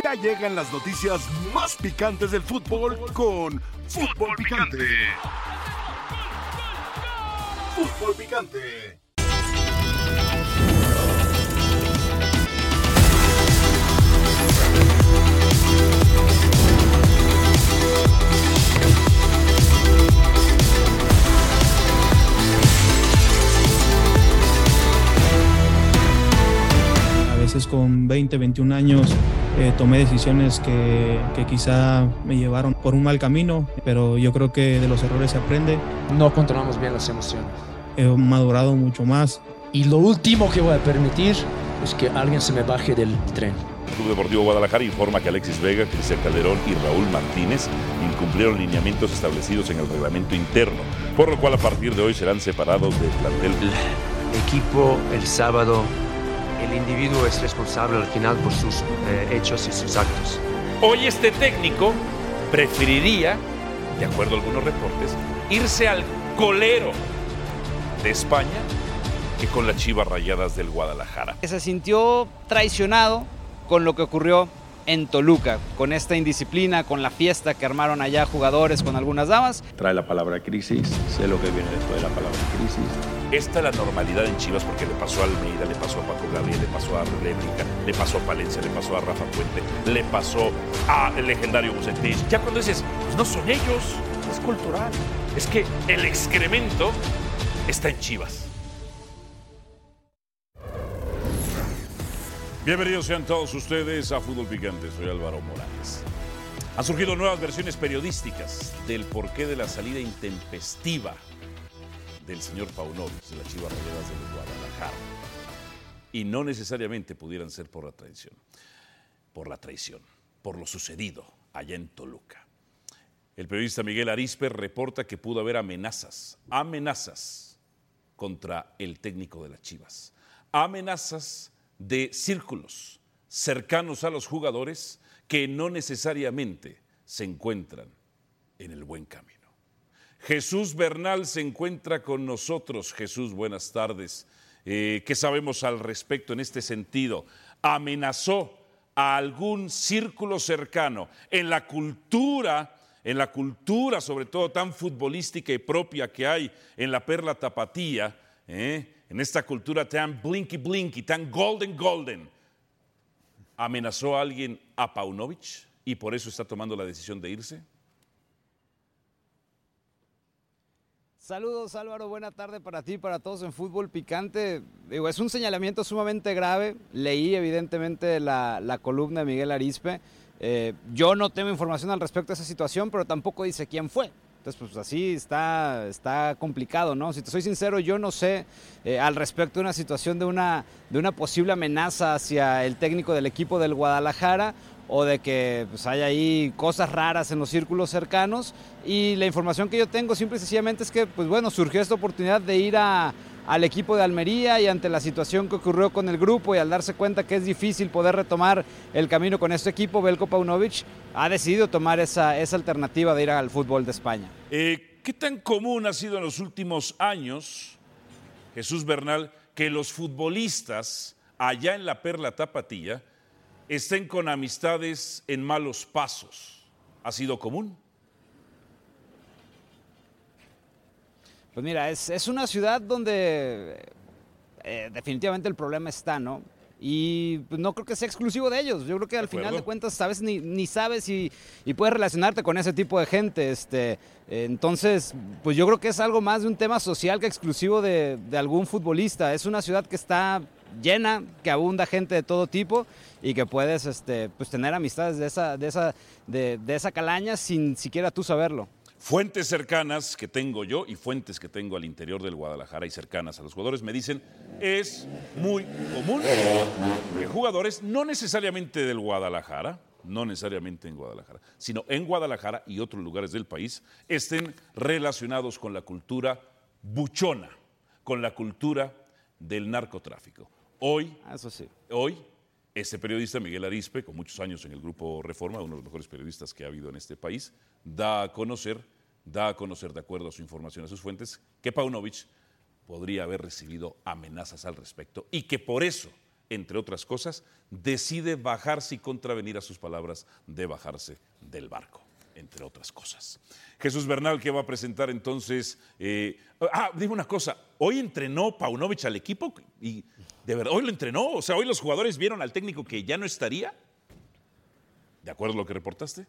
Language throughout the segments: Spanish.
Ya llegan las noticias más picantes del fútbol con Fútbol Picante. Fútbol Picante. A veces con 20, 21 años eh, tomé decisiones que, que quizá me llevaron por un mal camino, pero yo creo que de los errores se aprende. No controlamos bien las emociones. He madurado mucho más. Y lo último que voy a permitir es que alguien se me baje del tren. El Club Deportivo Guadalajara informa que Alexis Vega, Cristian Calderón y Raúl Martínez incumplieron lineamientos establecidos en el reglamento interno, por lo cual a partir de hoy serán separados del plantel. El equipo el sábado, el individuo es responsable al final por sus eh, hechos y sus actos. Hoy este técnico preferiría, de acuerdo a algunos reportes, irse al colero de España que con las chivas rayadas del Guadalajara. Se sintió traicionado con lo que ocurrió en Toluca, con esta indisciplina, con la fiesta que armaron allá jugadores con algunas damas. Trae la palabra crisis, sé lo que viene después de la palabra crisis. Esta es la normalidad en Chivas porque le pasó a Almeida, le pasó a Paco Gabriel, le pasó a Réplica, le pasó a Palencia, le pasó a Rafa Puente, le pasó a el legendario Bucetich. Ya cuando dices, pues no son ellos, es cultural. Es que el excremento está en Chivas. Bienvenidos sean todos ustedes a Fútbol Picante. Soy Álvaro Morales. Han surgido nuevas versiones periodísticas del porqué de la salida intempestiva del señor Paunovic de las Chivas Rayadas de Guadalajara. Y no necesariamente pudieran ser por la traición, por la traición, por lo sucedido allá en Toluca. El periodista Miguel Arispe reporta que pudo haber amenazas, amenazas contra el técnico de las Chivas, amenazas de círculos cercanos a los jugadores que no necesariamente se encuentran en el buen camino. Jesús Bernal se encuentra con nosotros. Jesús, buenas tardes. Eh, ¿Qué sabemos al respecto en este sentido? Amenazó a algún círculo cercano en la cultura, en la cultura sobre todo tan futbolística y propia que hay en la perla tapatía, ¿eh? En esta cultura tan blinky blinky, tan golden golden, amenazó a alguien a Paunovic y por eso está tomando la decisión de irse? Saludos Álvaro, buena tarde para ti, para todos en Fútbol Picante. Digo, es un señalamiento sumamente grave. Leí evidentemente la, la columna de Miguel Arispe. Eh, yo no tengo información al respecto de esa situación, pero tampoco dice quién fue. Entonces, pues así está, está complicado, ¿no? Si te soy sincero, yo no sé eh, al respecto de una situación de una, de una posible amenaza hacia el técnico del equipo del Guadalajara o de que pues, hay ahí cosas raras en los círculos cercanos. Y la información que yo tengo simple y sencillamente es que, pues bueno, surgió esta oportunidad de ir a, al equipo de Almería y ante la situación que ocurrió con el grupo y al darse cuenta que es difícil poder retomar el camino con este equipo, Belko Paunovic ha decidido tomar esa, esa alternativa de ir al fútbol de España. Eh, ¿Qué tan común ha sido en los últimos años, Jesús Bernal, que los futbolistas allá en la Perla Tapatía estén con amistades en malos pasos? ¿Ha sido común? Pues mira, es, es una ciudad donde eh, definitivamente el problema está, ¿no? Y pues, no creo que sea exclusivo de ellos. Yo creo que al final de cuentas sabes ni, ni sabes y, y, puedes relacionarte con ese tipo de gente. Este, eh, entonces, pues yo creo que es algo más de un tema social que exclusivo de, de algún futbolista. Es una ciudad que está llena, que abunda gente de todo tipo y que puedes este, pues, tener amistades de esa, de, esa, de, de esa calaña sin siquiera tú saberlo. Fuentes cercanas que tengo yo y fuentes que tengo al interior del Guadalajara y cercanas a los jugadores me dicen es muy común que jugadores no necesariamente del Guadalajara, no necesariamente en Guadalajara, sino en Guadalajara y otros lugares del país estén relacionados con la cultura buchona, con la cultura del narcotráfico. Hoy, Eso sí. hoy este periodista, Miguel Arispe, con muchos años en el Grupo Reforma, uno de los mejores periodistas que ha habido en este país, da a conocer, da a conocer, de acuerdo a su información, a sus fuentes, que Paunovic podría haber recibido amenazas al respecto y que por eso entre otras cosas, decide bajarse y contravenir a sus palabras de bajarse del barco, entre otras cosas. Jesús Bernal, que va a presentar entonces. eh, ah, dime una cosa. Hoy entrenó Paunovic al equipo y de verdad, hoy lo entrenó. O sea, hoy los jugadores vieron al técnico que ya no estaría. ¿De acuerdo a lo que reportaste?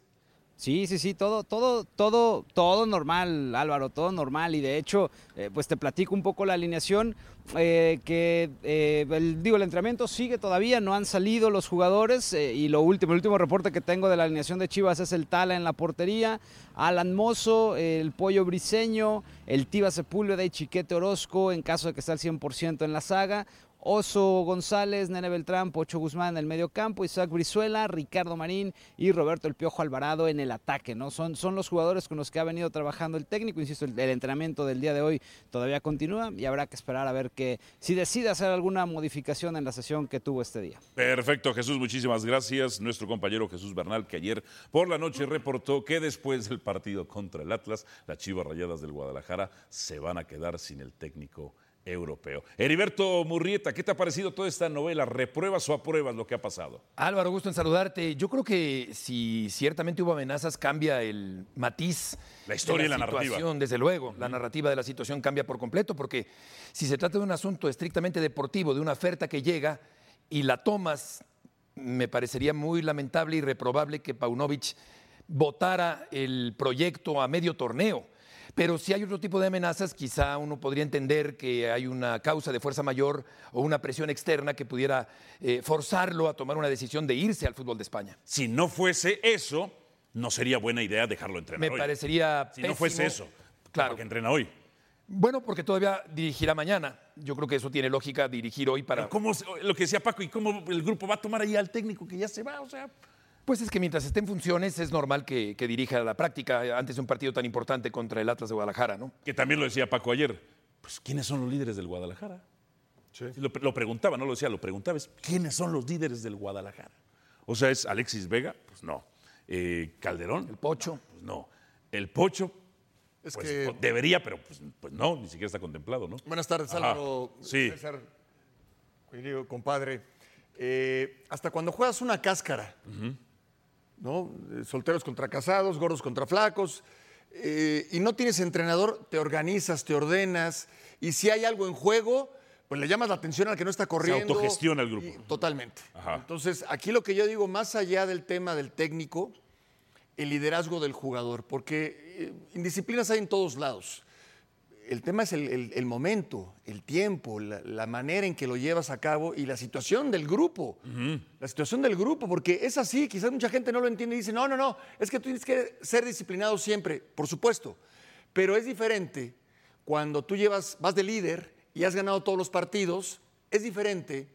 Sí, sí, sí, todo, todo, todo, todo normal, Álvaro, todo normal. Y de hecho, eh, pues te platico un poco la alineación, eh, que eh, digo, el entrenamiento sigue todavía, no han salido los jugadores. y lo último, el último reporte que tengo de la alineación de Chivas es el Tala en la portería, Alan Mozo, el Pollo Briseño, el Tiva Sepúlveda y Chiquete Orozco, en caso de que esté al 100% en la saga. Oso González, Nene Beltrán, Pocho Guzmán en el medio campo, Isaac Brizuela, Ricardo Marín y Roberto El Piojo Alvarado en el ataque, ¿no? Son, son los jugadores con los que ha venido trabajando el técnico, insisto, el, el entrenamiento del día de hoy todavía continúa y habrá que esperar a ver que si decide hacer alguna modificación en la sesión que tuvo este día. Perfecto, Jesús, muchísimas gracias. Nuestro compañero Jesús Bernal, que ayer por la noche reportó que después del partido contra el Atlas, las Chivas Rayadas del Guadalajara se van a quedar sin el técnico europeo. Heriberto Murrieta, ¿qué te ha parecido toda esta novela? ¿Repruebas o apruebas lo que ha pasado? Álvaro, gusto en saludarte. Yo creo que si ciertamente hubo amenazas, cambia el matiz. La historia de y la narrativa. situación, Desde luego, la narrativa de la situación cambia por completo, porque si se trata de un asunto estrictamente deportivo, de una oferta que llega y la tomas, me parecería muy lamentable y reprobable que Paunovic votara el proyecto a medio torneo. Pero si hay otro tipo de amenazas, quizá uno podría entender que hay una causa de fuerza mayor o una presión externa que pudiera eh, forzarlo a tomar una decisión de irse al fútbol de España. Si no fuese eso, no sería buena idea dejarlo entrenar Me hoy. parecería Si no fuese eso, Claro. ¿para que entrena hoy? Bueno, porque todavía dirigirá mañana. Yo creo que eso tiene lógica dirigir hoy para. ¿Cómo, lo que decía Paco, ¿y cómo el grupo va a tomar ahí al técnico que ya se va? O sea, Pues es que mientras esté en funciones es normal que, que dirija la práctica antes de un partido tan importante contra el Atlas de Guadalajara, ¿no? que también lo decía Paco ayer. Pues, ¿quiénes son los líderes del Guadalajara? Lo, lo preguntaba, no lo decía, lo preguntaba, es, ¿quiénes son los líderes del Guadalajara? O sea, ¿es Alexis Vega? Pues no. Eh, ¿Calderón? El Pocho. Pues no. El Pocho, Es pues, que. pues, debería, pero pues, pues no, ni siquiera está contemplado, ¿no? Buenas tardes, Ajá. Álvaro. Sí. César, querido compadre. Eh, hasta cuando juegas una cáscara, ¿no? Eh, Solteros contra casados, gordos contra flacos, eh, y no tienes entrenador, te organizas, te ordenas, y si hay algo en juego, pues le llamas la atención al que no está corriendo. autogestiona el grupo. y- totalmente. Ajá. Entonces, aquí lo que yo digo, más allá del tema del técnico, el liderazgo del jugador, porque eh, indisciplinas hay en todos lados. El tema es el, el- el momento, el tiempo, la, la manera en que lo llevas a cabo y la situación del grupo. La situación del grupo, porque es así, quizás mucha gente no lo entiende y dice, no, no, no, es que tú tienes que ser disciplinado siempre, por supuesto, pero es diferente cuando tú llevas, vas de líder y has ganado todos los partidos, es diferente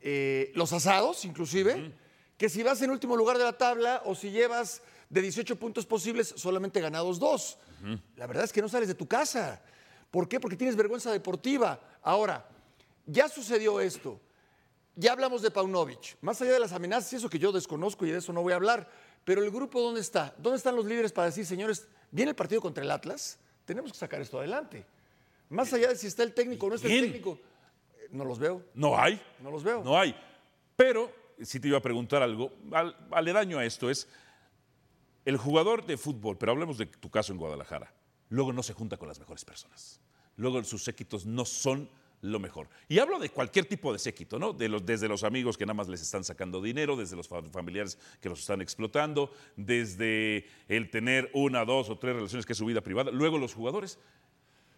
eh, los asados, inclusive, que si vas en último lugar de la tabla o si llevas de 18 puntos posibles, solamente ganados dos. La verdad es que no sales de tu casa. ¿Por qué? Porque tienes vergüenza deportiva. Ahora, ya sucedió esto. Ya hablamos de Paunovic. Más allá de las amenazas, y eso que yo desconozco y de eso no voy a hablar, pero el grupo, ¿dónde está? ¿Dónde están los líderes para decir, señores, viene el partido contra el Atlas? Tenemos que sacar esto adelante. Más allá de si está el técnico o no está el técnico, eh, no los veo. No hay. No los veo. No hay. Pero, si te iba a preguntar algo, al- aledaño a esto es, el jugador de fútbol, pero hablemos de tu caso en Guadalajara, luego no se junta con las mejores personas. Luego sus séquitos no son lo mejor. Y hablo de cualquier tipo de séquito, ¿no? De los, desde los amigos que nada más les están sacando dinero, desde los fa- familiares que los están explotando, desde el tener una, dos o tres relaciones que es su vida privada. Luego los jugadores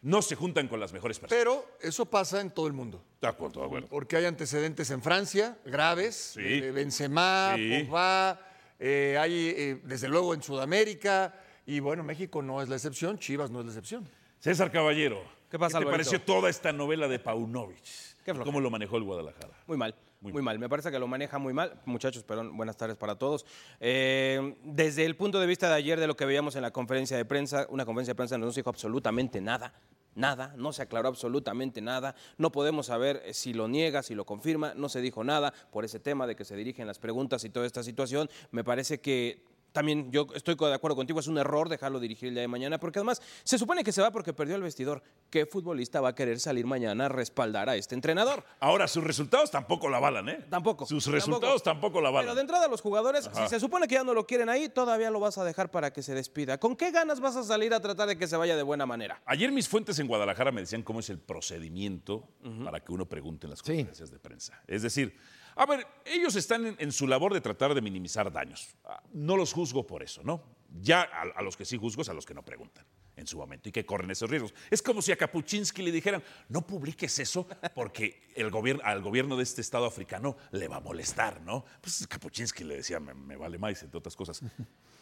no se juntan con las mejores personas. Pero eso pasa en todo el mundo. De acuerdo, de acuerdo. Porque hay antecedentes en Francia, graves, Sí. de Benzema, Sí. Pogba, eh, hay eh, desde luego en Sudamérica, y bueno, México no es la excepción, Chivas no es la excepción. César Caballero. ¿Qué pasa, te Alvarito? pareció toda esta novela de Paunovic? Qué. ¿Cómo lo manejó el Guadalajara? Muy mal, Muy muy, mal. mal. Me parece que lo maneja muy mal. Muchachos, perdón, buenas tardes para todos. Eh, desde el punto de vista de ayer, de lo que veíamos en la conferencia de prensa, una conferencia de prensa no se dijo absolutamente nada. Nada, no se aclaró absolutamente nada. No podemos saber eh, si lo niega, si lo confirma. No se dijo nada por ese tema de que se dirigen las preguntas y toda esta situación. Me parece que también yo estoy de acuerdo contigo, es un error dejarlo dirigir el día de mañana, porque además se supone que se va porque perdió el vestidor. ¿Qué futbolista va a querer salir mañana a respaldar a este entrenador? Ahora, sus resultados tampoco la avalan, ¿eh? Tampoco. Sus resultados tampoco, la avalan. Pero de entrada los jugadores, Ajá. si se supone que ya no lo quieren ahí, todavía lo vas a dejar para que se despida. ¿Con qué ganas vas a salir a tratar de que se vaya de buena manera? Ayer mis fuentes en Guadalajara me decían cómo es el procedimiento para que uno pregunte en las conferencias de prensa. Es decir, a ver, ellos están en, su labor de tratar de minimizar daños. Ah, No los juzgo por eso, ¿no? Ya a, a los que sí juzgo es a los que no preguntan en su momento y que corren esos riesgos. Es como si a Kapuczynski le dijeran, no publiques eso porque el gobierno, al gobierno de este estado africano le va a molestar, ¿no? Pues Kapuczynski le decía, me, me vale más, entre otras cosas.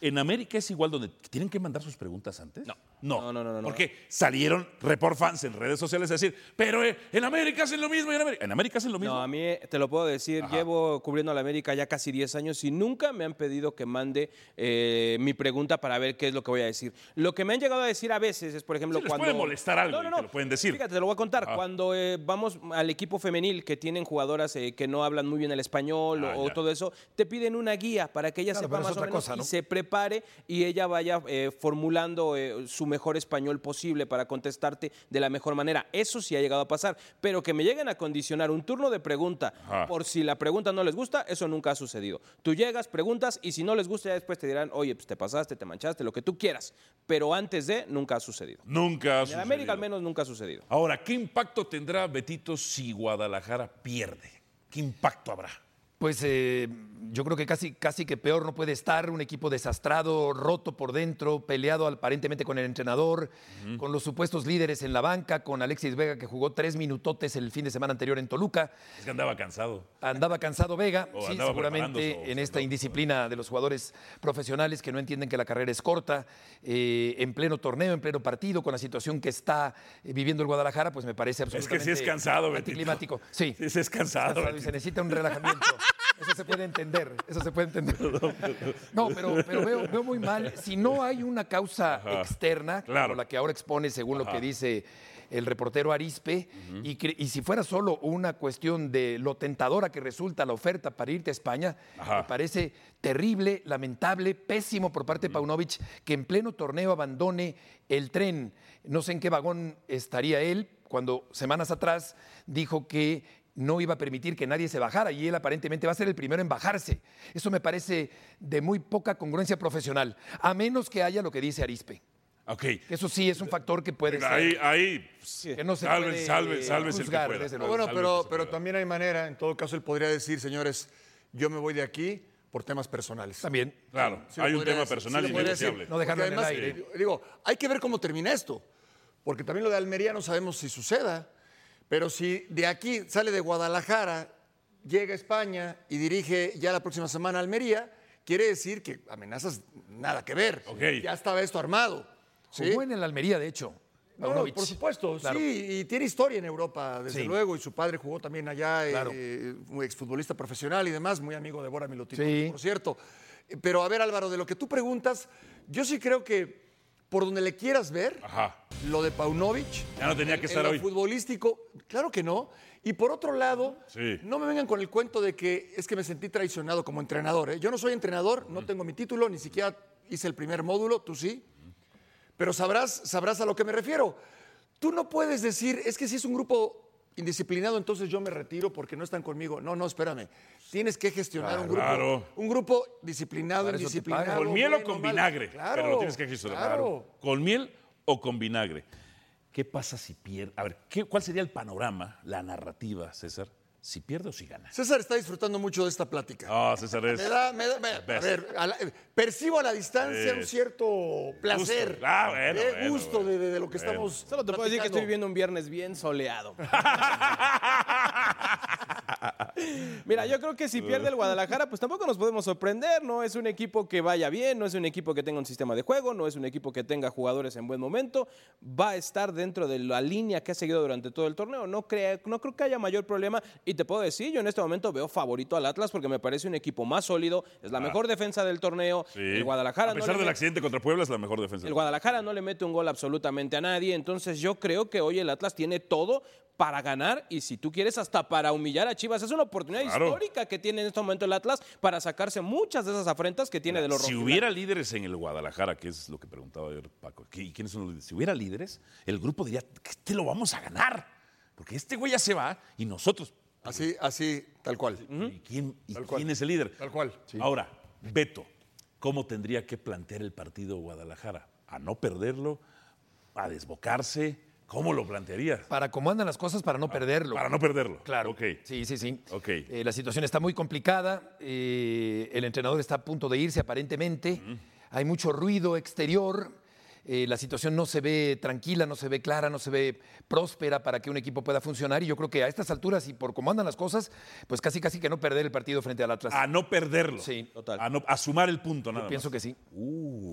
¿En América es igual donde tienen que mandar sus preguntas antes? No. No, no, no, no. Porque salieron report fans en redes sociales a decir, pero eh, en América hacen lo mismo. y En América, en América hacen lo mismo. No, a mí eh, te lo puedo decir, llevo cubriendo a la América ya casi 10 años y nunca me han pedido que mande eh, mi pregunta para ver qué es lo que voy a decir. Lo que me han llegado a decir a veces es, por ejemplo, Sí, les cuando... puede molestar algo No, no, y no. te lo pueden decir. Fíjate, te lo voy a contar. Ajá. Cuando eh, vamos al equipo femenil que tienen jugadoras eh, que no hablan muy bien el español Ah, o, todo eso, te piden una guía para que ella Claro, sepa más o otra menos cosa, ¿no? y se prepare y ella vaya eh, formulando eh, su mejor español posible para contestarte de la mejor manera. Eso sí ha llegado a pasar, pero que me lleguen a condicionar un turno de pregunta Ajá. por si la pregunta no les gusta, eso nunca ha sucedido. Tú llegas, preguntas y si no les gusta ya después te dirán, oye, pues te pasaste, te manchaste, lo que tú quieras, pero antes de nunca ha sucedido. Nunca ha En América al sucedido. menos nunca ha sucedido. Ahora, ¿qué impacto tendrá Betito si Guadalajara pierde? ¿Qué impacto habrá? Pues eh, yo creo que casi, casi que peor no puede estar un equipo desastrado, roto por dentro, peleado aparentemente con el entrenador, con los supuestos líderes en la banca, con Alexis Vega que jugó tres minutotes el fin de semana anterior en Toluca. Es que andaba cansado. Andaba cansado Vega, O sí, seguramente o en esta indisciplina de los jugadores profesionales que no entienden que la carrera es corta, eh, en pleno torneo, en pleno partido, con la situación que está eh, viviendo el Guadalajara, pues me parece Es que absolutamente sí es cansado, anticlimático. Sí, Sí, sí es cansado. cansado y Betito. se necesita un relajamiento. Eso se puede entender, eso se puede entender. No, pero, pero veo, veo muy mal. Si no hay una causa Ajá. externa, Claro. como la que ahora expone según lo que dice el reportero Arispe, y, y si fuera solo una cuestión de lo tentadora que resulta la oferta para irte a España, Ajá. me parece terrible, lamentable, pésimo por parte de Paunovic que en pleno torneo abandone el tren. No sé en qué vagón estaría él, cuando semanas atrás dijo que no iba a permitir que nadie se bajara y él aparentemente va a ser el primero en bajarse. Eso me parece de muy poca congruencia profesional, a menos que haya lo que dice Arispe. Ok. Eso sí es un factor que puede ser. Ahí, ahí. que no se salve, puede salve, el que juzgar, pueda. desde No, luego. bueno, Salve pero, que pero también hay manera, en todo caso él podría decir, señores, yo me voy de aquí por temas personales. También. Sí lo hay un tema decir, personal sí innegociable. No dejarlo en el aire. Digo, hay que ver cómo termina esto, porque también lo de Almería no sabemos si suceda, pero si de aquí sale de Guadalajara, llega a España y dirige ya la próxima semana a Almería, quiere decir que amenazas nada que ver. Ya estaba esto armado. ¿sí? Jugó en el Almería, de hecho. No, no, por supuesto, Claro. sí, y tiene historia en Europa, desde Sí. luego, y su padre jugó también allá, eh, Claro. eh, un exfutbolista profesional y demás, muy amigo de Bora Milutinovic, Sí. por cierto. Pero a ver, Álvaro, de lo que tú preguntas, yo sí creo que por donde le quieras ver, Ajá. lo de Paunovic, Ya no tenía que en estar lo hoy. futbolístico, claro que no. Y por otro lado, Sí. no me vengan con el cuento de que es que me sentí traicionado como entrenador. ¿eh? Yo no soy entrenador, no tengo mi título, ni siquiera hice el primer módulo, tú sí. Pero sabrás, sabrás a lo que me refiero. Tú no puedes decir, es que si es un grupo indisciplinado, entonces yo me retiro porque no están conmigo. No, no, espérame. Tienes que gestionar un grupo. Claro. Un grupo disciplinado, indisciplinado. ¿Con miel o con mal. vinagre? Claro. Pero lo tienes que gestionar. Claro. ¿Con miel o con vinagre? ¿Qué pasa si pierde? A ver, ¿qué- ¿cuál sería el panorama, la narrativa, César? ¿Si pierde o si gana? César está disfrutando mucho de esta plática. Ah, César es. Me da, me da- me- a ver, a la- percibo a la distancia un cierto placer, Gusto. Ah, bueno, eh, bueno, gusto bueno. de, de- de lo que Bueno. estamos. Solo te puedo decir que estoy viviendo un viernes bien soleado. Mira, yo creo que si pierde el Guadalajara, pues tampoco nos podemos sorprender. No es un equipo que vaya bien, no es un equipo que tenga un sistema de juego, no es un equipo que tenga jugadores en buen momento. Va a estar dentro de la línea que ha seguido durante todo el torneo. No, creo que haya mayor problema. Y te puedo decir, yo en este momento veo favorito al Atlas porque me parece un equipo más sólido, es la mejor defensa del torneo. Sí. El Guadalajara A pesar del accidente contra Puebla, es la mejor defensa. el Guadalajara no le mete un gol absolutamente a nadie, entonces yo creo que hoy el Atlas tiene todo para ganar y si tú quieres hasta para humillar a Chivas. Es una oportunidad Claro. histórica que tiene en este momento el Atlas para sacarse muchas de esas afrentas que tiene de los Si rojiblancos. hubiera líderes en el Guadalajara, que es lo que preguntaba ayer Paco, ¿qué- ¿y quiénes son los líderes? Si hubiera líderes, el grupo diría, que este lo vamos a ganar, porque este güey ya se va y nosotros... Así, así, tal cual. ¿Y quién, y Tal cual. quién es el líder? Tal cual. Ahora, Beto, ¿cómo tendría que plantear el partido Guadalajara? ¿A no perderlo? ¿A desbocarse? ¿Cómo lo plantearía? Para cómo andan las cosas, para no perderlo. Para no perderlo. Claro. Sí, sí, sí. Ok. Eh, la situación está muy complicada. eh, el entrenador está a punto de irse, aparentemente. Hay mucho ruido exterior. Eh, la situación no se ve tranquila, no se ve clara, no se ve próspera para que un equipo pueda funcionar. Y yo creo que a estas alturas y por cómo andan las cosas, pues casi casi que no perder el partido frente al Atlas. A no perderlo. Sí, total. A, no, a sumar el punto, Yo nada pienso más. que sí.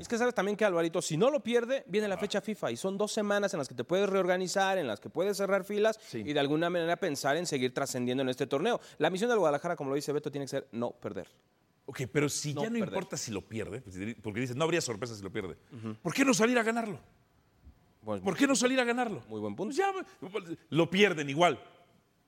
Es que sabes también que Alvarito, si no lo pierde, viene la fecha FIFA y son dos semanas en las que te puedes reorganizar, en las que puedes cerrar filas Sí. y de alguna manera pensar en seguir trascendiendo en este torneo. La misión del Guadalajara, como lo dice Beto, tiene que ser no perder. Ok, pero si No ya no perder. importa si lo pierde, pues, porque dices, no habría sorpresa si lo pierde. ¿Por qué no salir a ganarlo? Pues, ¿Por qué no salir a ganarlo? Muy buen punto. Pues ya, lo pierden igual.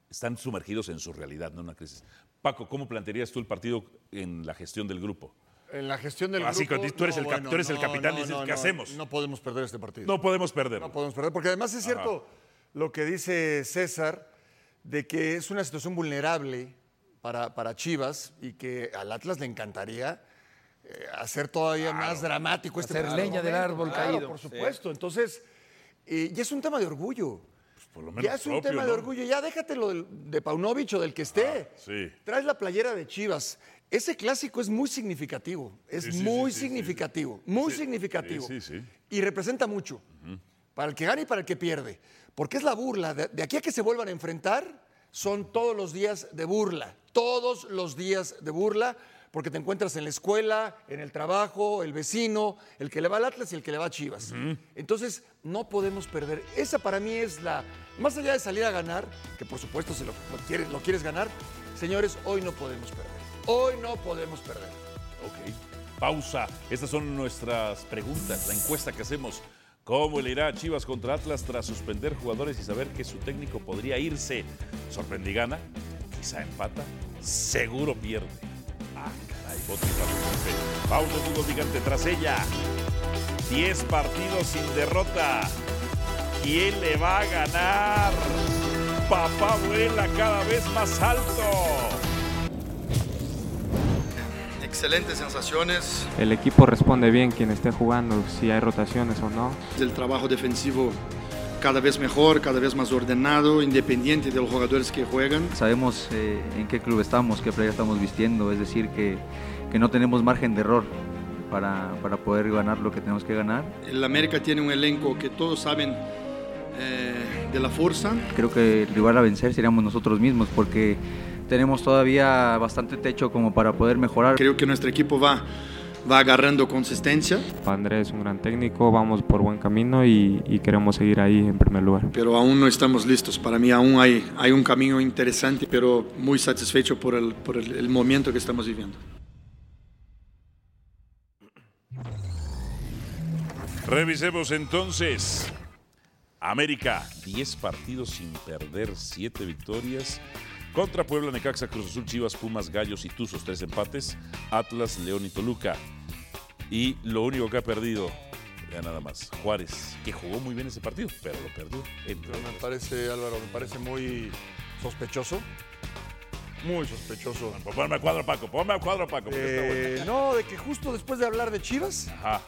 Están sumergidos en su realidad, no en una crisis. Paco, ¿cómo plantearías tú el partido en la gestión del grupo? En la gestión del Así grupo... que tú eres el cap- bueno, tú eres el no, capitán y dices, no, ¿qué no, hacemos? No podemos perder este partido. No podemos perder. No podemos perder, porque además es cierto lo que dice César, de que es una situación vulnerable para, para Chivas y que al Atlas le encantaría eh, hacer todavía más dramático este Hacer leña del árbol Claro, caído. Por supuesto. Entonces, eh, ya es un tema de orgullo. Pues por lo menos Ya es un tema ¿no? de orgullo. Ya déjate lo del- de Paunovic o del que esté. Ah, sí. Traes la playera de Chivas. Ese clásico es muy significativo. Es Sí, sí, muy significativo. Muy significativo. sí, sí, sí. Y representa mucho. Para el que gana y para el que pierde. Porque es la burla. De, de aquí a que se vuelvan a enfrentar, son todos los días de burla. Todos los días de burla. Porque te encuentras en la escuela, en el trabajo, el vecino, el que le va al Atlas y el que le va a Chivas. Entonces, no podemos perder. Esa para mí es la. Más allá de salir a ganar, que por supuesto si lo, lo quieres, lo quieres ganar, señores, hoy no podemos perder. Hoy no podemos perder. Ok. Pausa. Estas son nuestras preguntas, la encuesta que hacemos. ¿Cómo le irá a Chivas contra Atlas tras suspender jugadores y saber que su técnico podría irse? ¿Sorprende y gana? Quizá empata. Seguro pierde. Ah, caray. Pausa fútbol picante tras ella. 10 partidos sin derrota. ¿Quién le va a ganar? Papá vuela cada vez más alto. Excelentes sensaciones. El equipo responde bien quien esté jugando, si hay rotaciones o no. El trabajo defensivo cada vez mejor, cada vez más ordenado, independiente de los jugadores que juegan. Sabemos eh, en qué club estamos, qué playa estamos vistiendo, es decir, que, que no tenemos margen de error para, para, poder ganar lo que tenemos que ganar. El América tiene un elenco que todos saben eh, de la fuerza. Creo que el rival a vencer seríamos nosotros mismos porque tenemos todavía bastante techo como para poder mejorar. Creo que nuestro equipo va, va agarrando consistencia. Andrés es un gran técnico, vamos por buen camino y, y, queremos seguir ahí en primer lugar. Pero aún no estamos listos. Para mí aún hay, hay un camino interesante, pero muy satisfecho por el, por el, el momento que estamos viviendo. Revisemos entonces. América, 10 partidos sin perder, 7 victorias. Contra Puebla, Necaxa, Cruz Azul, Chivas, Pumas, Gallos y Tuzos, 3 empates. Atlas, León y Toluca. Y lo único que ha perdido, ya nada más, Juárez, que jugó muy bien ese partido, pero lo perdió. Entre me parece, Álvaro, me parece muy sospechoso. Muy sospechoso. Bueno, ponme a cuadro, Paco, ponme a cuadro, Paco. Eh, no, de que justo después de hablar de Chivas, Ajá.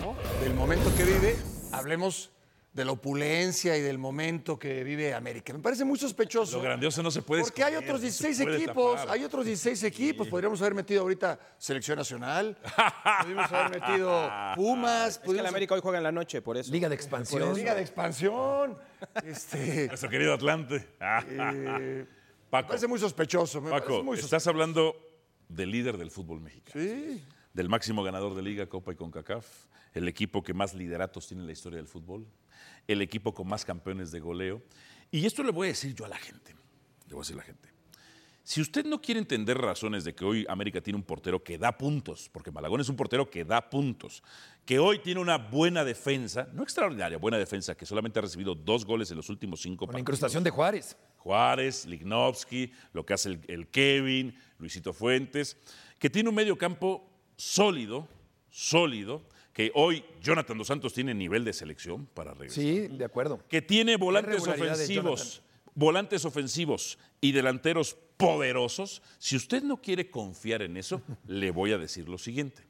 ¿no? del momento que vive, hablemos de la opulencia y del momento que vive América. Me parece muy sospechoso. Lo grandioso no se puede Porque hay otros no se 16 puede equipos, tapar. hay otros 16 equipos. Podríamos haber metido ahorita Selección Nacional, podríamos haber metido Pumas. Es que el América hoy juega en la noche, por eso. Liga de expansión. Liga de Expansión. Este, Nuestro querido Atlante. eh, me Paco, parece muy sospechoso. Me Paco, estás hablando del líder del fútbol mexicano. Sí. Del máximo ganador de Liga, Copa y CONCACAF. El equipo que más lideratos tiene en la historia del fútbol. El equipo con más campeones de goleo. Y esto le voy a decir yo a la gente. Le voy a decir a la gente. Si usted no quiere entender razones de que hoy América tiene un portero que da puntos, porque Malagón es un portero que da puntos, que hoy tiene una buena defensa, no extraordinaria, buena defensa, que solamente ha recibido dos goles en los últimos cinco Con la partidos. incrustación de Juárez. Juárez, Lignovsky, lo que hace el, el Kevin, Luisito Fuentes, que tiene un medio campo sólido, sólido, que hoy Jonathan Dos Santos tiene nivel de selección para regresar. Sí, de acuerdo. Que tiene volantes ofensivos, volantes ofensivos y delanteros poderosos. Si usted no quiere confiar en eso, le voy a decir lo siguiente.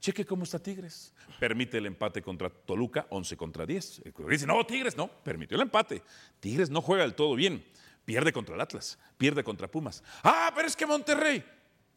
Cheque cómo está Tigres. Permite el empate contra Toluca, 11 contra 10. Dice, no, Tigres no, permitió el empate. Tigres no juega del todo bien. Pierde contra el Atlas, pierde contra Pumas. Ah, pero es que Monterrey.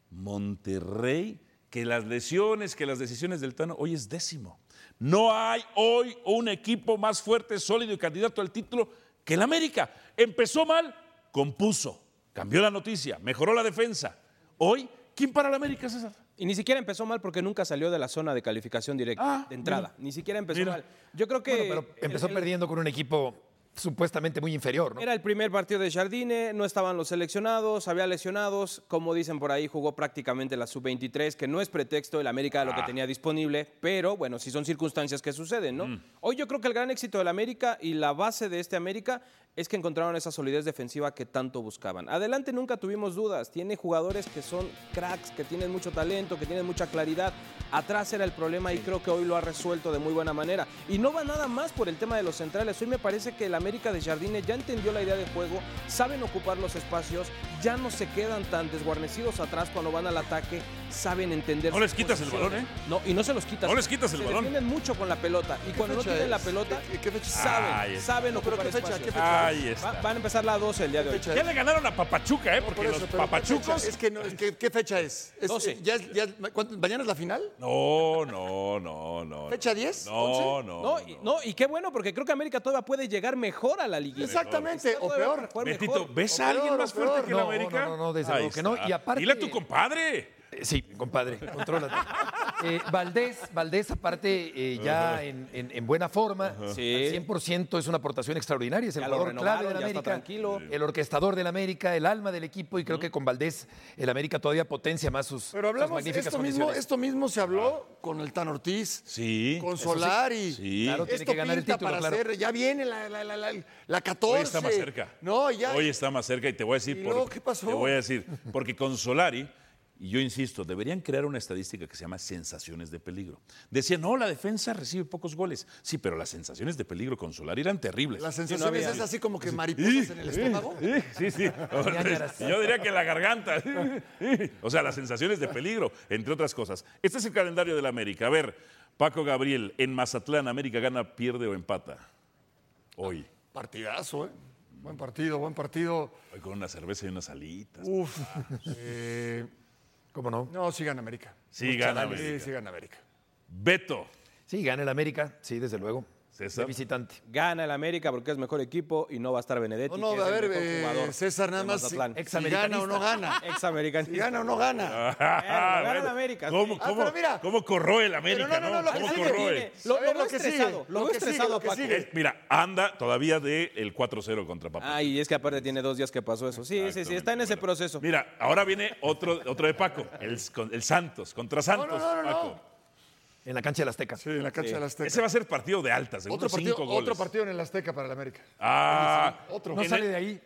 Monterrey, que las lesiones, que las decisiones del Tano, hoy es décimo. No hay hoy un equipo más fuerte, sólido y candidato al título que el América. Empezó mal, compuso, cambió la noticia, mejoró la defensa. Hoy, ¿quién para el América, César? Y ni siquiera empezó mal porque nunca salió de la zona de calificación directa, de entrada. Ni siquiera empezó Mira. mal. Yo creo que. Bueno, pero empezó el- el- perdiendo con un equipo supuestamente muy inferior, ¿no? Era el primer partido de Jardine, no estaban los seleccionados, había lesionados, como dicen por ahí, jugó prácticamente la sub-23, que no es pretexto el América de lo que Ah. tenía disponible, pero bueno, si son circunstancias que suceden, ¿no? Mm. Hoy yo creo que el gran éxito del América y la base de este América es que encontraron esa solidez defensiva que tanto buscaban. Adelante nunca tuvimos dudas, tiene jugadores que son cracks, que tienen mucho talento, que tienen mucha claridad. Atrás era el problema y creo que hoy lo ha resuelto de muy buena manera. Y no va nada más por el tema de los centrales. Hoy me parece que el América de Jardine ya entendió la idea de juego, saben ocupar los espacios, ya no se quedan tan desguarnecidos atrás cuando van al ataque, saben entender. No les quitas el posiciones. balón, ¿eh? No, y no se los quitas. No les quitas el Se balón. defienden mucho con la pelota y cuando no tienen la es? pelota, ¿Qué- qué fecha? saben, saben No, pero ocupar ¿qué fecha? espacios. ¿Qué fecha? Ahí Va- está. van a empezar la 12 el día de hoy. Ya le ganaron a Papachuca, ¿eh? Porque Por eso, los pero ¿qué papachucos. Es que no, es que, ¿qué fecha es? Es- 12. ya es- ya ¿cuánto- ¿Mañana es la final? No, no, no, no. ¿Fecha 10? No, 11? no. No, y, no, y qué bueno, porque creo que América todavía puede llegar mejor a la liguilla. Exactamente, o peor. Betito. ¿ves a alguien más fuerte que el No, América? no, no, no, desde luego que no. Y aparte- Dile a tu compadre. Sí, compadre, contrólate. Eh, Valdés, Valdés aparte eh, ya en, en- en buena forma, Sí. al 100% es una aportación extraordinaria, es el jugador clave del América, tranquilo. el orquestador del América, el alma del equipo y creo que con Valdés el América todavía potencia más sus, Pero sus hablamos, magníficas esto mismo, esto mismo se habló con el Tan Ortiz, Sí. con sí. Solari. Sí. Claro, tiene Esto que ganar el título, para claro. hacer, ya viene la, la, la, la, la 14. Hoy está más cerca. No, ya. Hoy está más cerca y te voy a decir ¿Y por luego qué pasó? Te voy a decir, porque con Solari, y yo insisto, deberían crear una estadística que se llama sensaciones de peligro. Decían, no, la defensa recibe pocos goles. Sí, pero las sensaciones de peligro con Solari eran terribles. Las Sí, no sensaciones es así como que mariposas en el estómago. Sí, sí. Yo diría que la garganta. O sea, las sensaciones de peligro, entre otras cosas. Este es el calendario del América. A ver, Paco Gabriel, en Mazatlán, América gana, pierde o empata. Hoy. Partidazo, ¿eh? Buen partido, buen partido. Hoy con una cerveza y unas alitas. Uf. Eh, ¿Cómo no? no, sí gana América. Sí, Mucha gana. América. Sí, sí gana América. Beto. Sí, gana el América, sí, desde luego. César. De visitante. Gana el América porque es mejor equipo y no va a estar Benedetti. No, no, que a ver, eh, César, nada de más si, si gana o no gana. Examericanista. Si gana o no gana. gana el América, ¿Cómo, sí. Ah, cómo, mira. cómo corroe el América? Pero no, no, no, lo ¿Cómo que sigue corroe? Lo, lo lo que sigue, estresado, lo lo que sigue, estresado lo a que Paco. sigue. Mira, anda todavía del el 4-0 contra Papá. Ah, y es que aparte tiene dos días que pasó eso. Sí, sí, sí, está en ese proceso. Mira, ahora viene otro, otro de Paco, el, el Santos, contra Santos. no, no, no. Paco. En la cancha del Azteca. Sí, en la cancha Sí. de la Azteca. Ese va a ser partido de altas, seguro otro, partido, cinco goles. otro partido en el Azteca para el América. Ah, Otro. No en sale el- de ahí.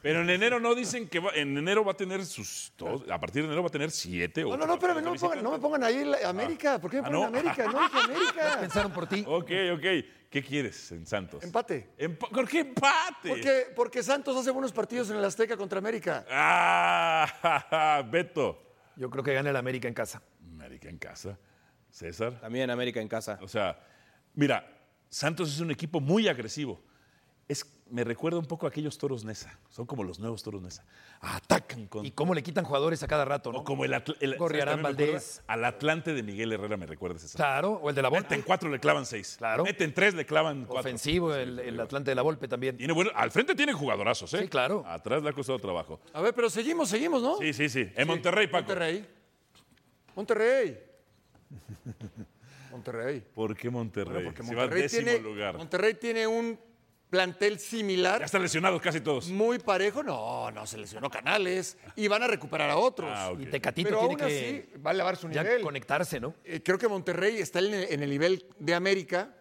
Pero en enero no dicen que va- en enero va a tener sus dos, a partir de enero va a tener siete o No, no, no, espérame, no me pongan, no me pongan ahí la América. ¿Por qué me Ah, ponen no. América? No dije América. Pensaron por ti. Ok, ok. ¿Qué quieres en Santos? Empate. Empa- ¿Por qué empate? Porque, porque Santos hace buenos partidos en el Azteca contra América. Ah, Beto. Yo creo que gana el América en casa. América en casa. César. También América en casa. O sea, mira, Santos es un equipo muy agresivo. Es, me recuerda un poco a aquellos toros Nesa. Son como los nuevos toros Nesa. Atacan con. Y cómo le quitan jugadores a cada rato, ¿no? o como el, Atl- el- Al Atlante de Miguel Herrera me recuerda ese. Claro, o el de la Meten Volpe. cuatro, le clavan seis. Claro. Meten tres, le clavan cuatro. Ofensivo, el, el Atlante de la Volpe también. Tiene bueno, al frente tiene jugadorazos, ¿eh? Sí, claro. Atrás le ha costado trabajo. A ver, pero seguimos, seguimos, ¿no? Sí, sí, sí. En Monterrey, Paco. Monterrey. Monterrey. Monterrey. ¿Por qué Monterrey? Bueno, porque Si va al Monterrey décimo tiene, lugar. Monterrey tiene un plantel similar. Ya están lesionados casi todos. Muy parejo. No, no, se lesionó Canales. Y van a recuperar a otros. Ah. Y Tecatito Pero tiene aún que así va a elevar su ya nivel. conectarse, ¿no? Eh, creo que Monterrey está en el, en el nivel de América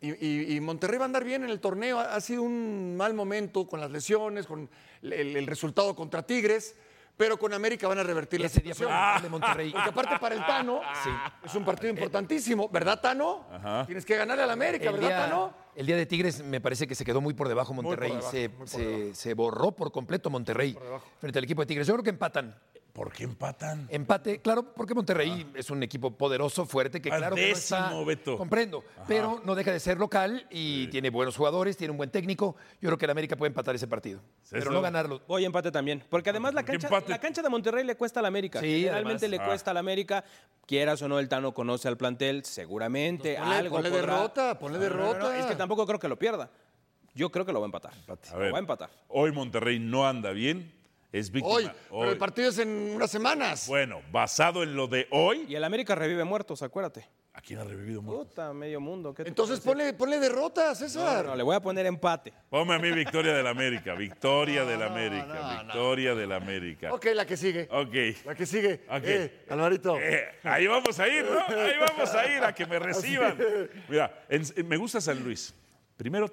y, y- y Monterrey va a andar bien en el torneo. Ha, ha sido un mal momento con las lesiones, con el, el resultado contra Tigres, pero con América van a revertir la situación. lamentable de Monterrey. Porque aparte para el Tano es un partido importantísimo, ¿verdad Tano? Ajá. Tienes que ganarle al América, El ¿verdad día, Tano? el día de Tigres me parece que se quedó muy por debajo Monterrey. debajo, se, muy por se- debajo. se borró por completo Monterrey frente al equipo de Tigres. Yo creo que empatan. ¿Por qué empatan? Empate, claro, porque Monterrey es un equipo poderoso, fuerte, que Ah, claro que no está- Beto. Comprendo, pero no deja de ser local y tiene buenos jugadores, tiene un buen técnico. Yo creo que el América puede empatar ese partido, pero no ganarlo. Voy a empate también. Porque además la ¿Por qué cancha, empate? la cancha de Monterrey le cuesta al América. Sí, Generalmente además. le Ah. cuesta al América. Quieras o no, el Tano conoce al plantel, seguramente. Ponle, algo ponle podrá- derrota, ponle No, no, no, derrota. no, es que tampoco creo que lo pierda. Yo creo que lo va a empatar. A Lo va a empatar. Hoy Monterrey no anda bien. Es víctima. Hoy, pero hoy. el partido es en unas semanas. Bueno, basado en lo de hoy. Y el América revive muertos, acuérdate. ¿A quién ha revivido muerto? Puta, medio mundo. ¿qué te Entonces ponle, ponle derrota, No, César. no, le voy a poner empate. Ponme a mí victoria del América. Victoria del América. no, no. victoria del América. Ok, la que sigue. Ok. La que sigue. Ok. Eh, Alvarito. Eh, ahí vamos a ir, ¿no? Ahí vamos a ir a que me reciban. Mira, en- en- me gusta San Luis. Primero,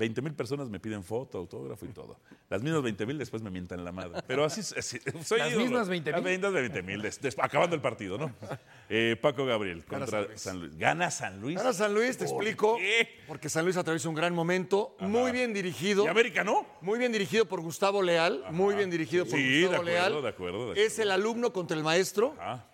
20 mil personas me piden foto, autógrafo y todo. Las mismas 20 mil después me mientan la madre. Pero así, así- soy ¿Las ídolo. mismas 20,000? Las mismas 20 mil, acabando el partido, ¿no? Eh, Paco Gabriel Gana contra San Luis. San Luis. ¿Gana San Luis? Ahora San Luis, te ¿Por explico. qué? Porque San Luis atraviesa un gran momento, muy bien dirigido. ¿Y América no? Muy bien dirigido por Gustavo Leal, muy bien dirigido por Sí, de Gustavo acuerdo, Leal. de acuerdo, de Es el alumno contra el maestro. Ajá.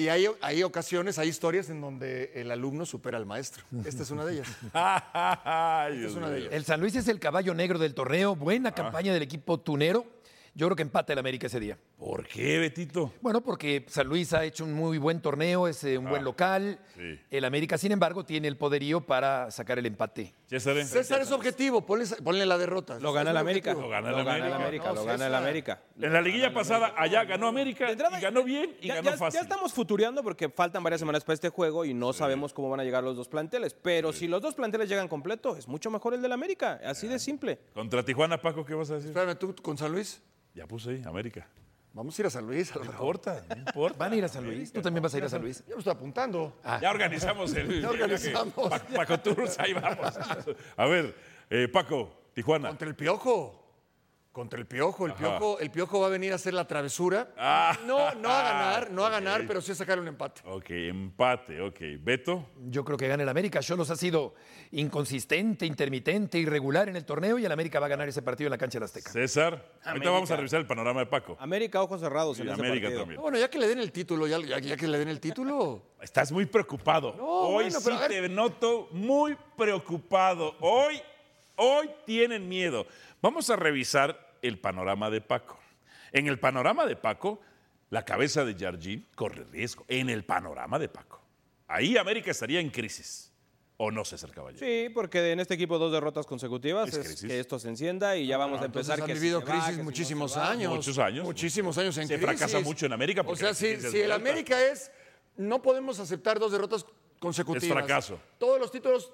Y hay, hay ocasiones, hay historias en donde el alumno supera al maestro. Esta es una de ellas. Esta es una de ellas. El San Luis es el caballo negro del torneo, buena campaña del equipo tunero. Yo creo que empata el América ese día. ¿Por qué, Betito? Bueno, porque San Luis ha hecho un muy buen torneo, es eh, un buen local. sí. El América, sin embargo, tiene el poderío para sacar el empate. César, ¿eh? César es objetivo, ponle, ponle la derrota. Lo gana el América. Lo gana el Lo gana el América. Lo gana el César. América. En la liguilla pasada, allá ganó América entrada, y ganó bien y ya, ganó fácil. ya estamos futureando porque faltan varias semanas para este juego y no sabemos cómo van a llegar los dos planteles. Pero si los dos planteles llegan completos, es mucho mejor el del América. Así de simple. Contra Tijuana, Paco, ¿qué vas a decir? Espérame, ¿tú con San Luis? Ya puse ahí, América. Vamos a ir a San Luis. No Álvaro. importa, no importa. Van a ir a San Luis. Tú también vas a ir a San Luis. Yo me estoy apuntando. Ya organizamos el. Ya organizamos. Pa- Paco Tours, ahí vamos. A ver, eh, Paco, Tijuana. Contra el Piojo. Contra el Piojo. El Ajá. Piojo, el Piojo va a venir a hacer la travesura. Ah. No, no a ganar, no a ganar, pero sí a sacar un empate. Ok, empate, ok. Beto, Yo creo que gana el América. Cholos ha sido inconsistente, intermitente, irregular en el torneo y el América va a ganar ese partido en la cancha del Azteca. César. Ahorita vamos a revisar el panorama de Paco. América, ojos cerrados Y en ese América partido. también. Bueno, ya que le den el título, ya, ya- ya que le den el título. Estás muy preocupado. No, hoy bueno, sí te noto muy preocupado. Hoy, hoy tienen miedo. Vamos a revisar el panorama de Paco. En el panorama de Paco, la cabeza de Jardín corre riesgo. En el panorama de Paco. Ahí América estaría en crisis. ¿O no, César Caballero? Sí, porque en este equipo dos derrotas consecutivas Es es, crisis. que esto se encienda y ya vamos a empezar han que si vivido se va, crisis si no muchísimos se años. Muchos años. Muchísimos años en Se crisis. fracasa mucho en América O sea, si, si el. América es, no podemos aceptar dos derrotas consecutivas. Es fracaso. Todos los títulos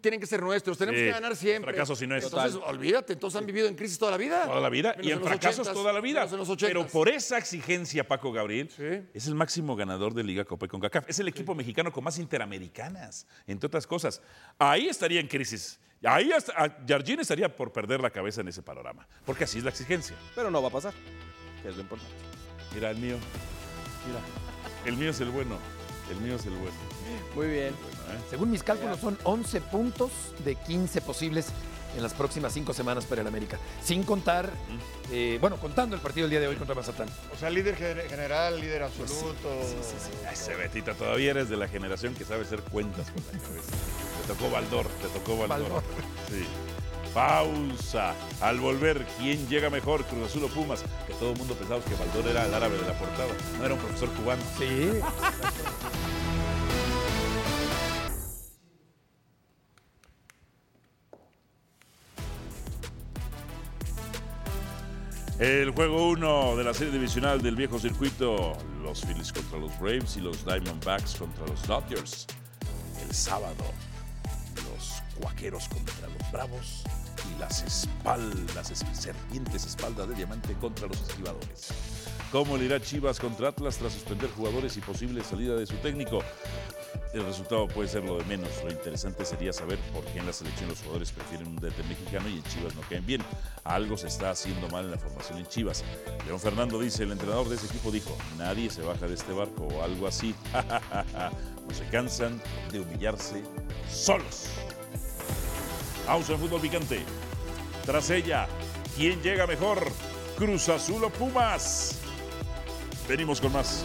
tienen que ser nuestros, tenemos Sí, que ganar siempre. fracaso si no es. Entonces, Total. olvídate, entonces han vivido en crisis toda la vida. Toda la vida Menos y en los fracasos 80s, toda la vida. menos en los 80s. Pero por esa exigencia, Paco Gabriel, Sí. es el máximo ganador de Liga Copa y CONCACAF. Es el equipo mexicano con más interamericanas, entre otras cosas. Ahí estaría en crisis. Ahí hasta, a- Jardín estaría por perder la cabeza en ese panorama, porque así es la exigencia. Pero no va a pasar, que es lo importante. Mira el mío. Mira. El mío es el bueno. El mío es el bueno. Muy bien. Bueno, ¿eh? Según mis cálculos, son 11 puntos de 15 posibles en las próximas cinco semanas para el América. Sin contar, eh, bueno, contando el partido del día de hoy contra Mazatlán. O sea, líder gener- general, líder absoluto. Ese Betita, todavía eres de la generación que sabe hacer cuentas con la cabeza. Te tocó Baldor, te tocó Baldor. Baldor. Sí. Pausa. Al volver, ¿quién llega mejor, Cruz Azul o Pumas? Que todo el mundo pensaba que Baldor era el árabe de la portada. No era un profesor cubano. Sí. El juego 1 de la serie divisional del viejo circuito, los Phillies contra los Braves y los Diamondbacks contra los Dodgers. El sábado, los Cuaqueros contra los Bravos las espaldas, serpientes espaldas de diamante contra los esquivadores. ¿Cómo le irá Chivas contra Atlas tras suspender jugadores y posible salida de su técnico? El resultado puede ser lo de menos. Lo interesante sería saber por qué en la selección los jugadores prefieren un DT mexicano y en Chivas no caen bien. Algo se está haciendo mal en la formación en Chivas. León Fernando dice, el entrenador de ese equipo dijo, nadie se baja de este barco o algo así. no se cansan de humillarse solos. Vamos en fútbol picante. Tras ella, ¿quién llega mejor? ¿Cruz Azul o Pumas? Venimos con más.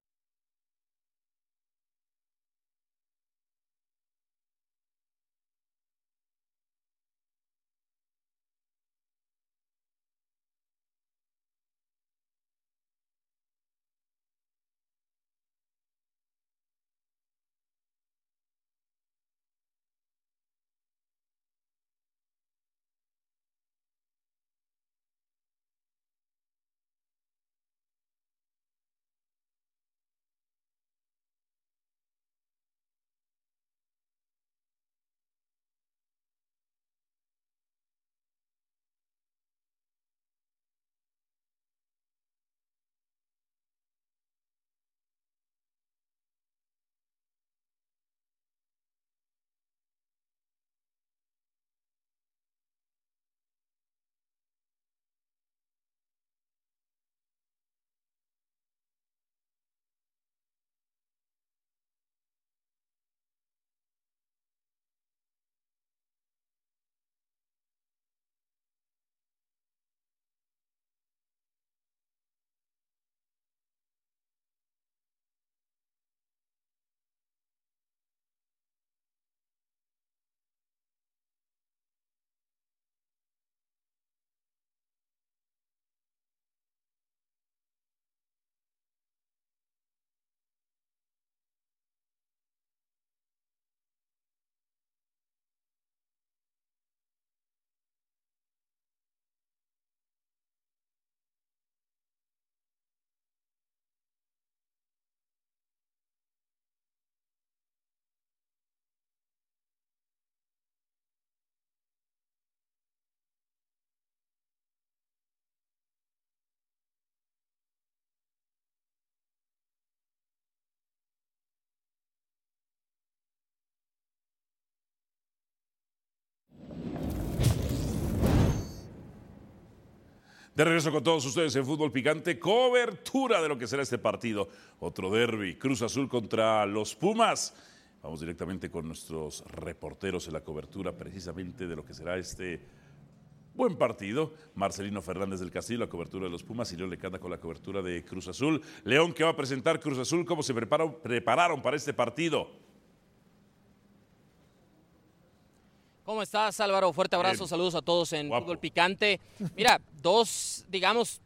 De regreso con todos ustedes en Fútbol Picante, cobertura de lo que será este partido. Otro derby, Cruz Azul contra los Pumas. Vamos directamente con nuestros reporteros en la cobertura precisamente de lo que será este Buen partido. Marcelino Fernández del Castillo, la cobertura de los Pumas, y Leo Lecanda con la cobertura de Cruz Azul. León, ¿qué va a presentar Cruz Azul? ¿Cómo se prepararon para este partido? ¿Cómo estás, Álvaro? Fuerte abrazo, Bien. saludos a todos en Guapo. Fútbol Picante. Mira, dos, digamos,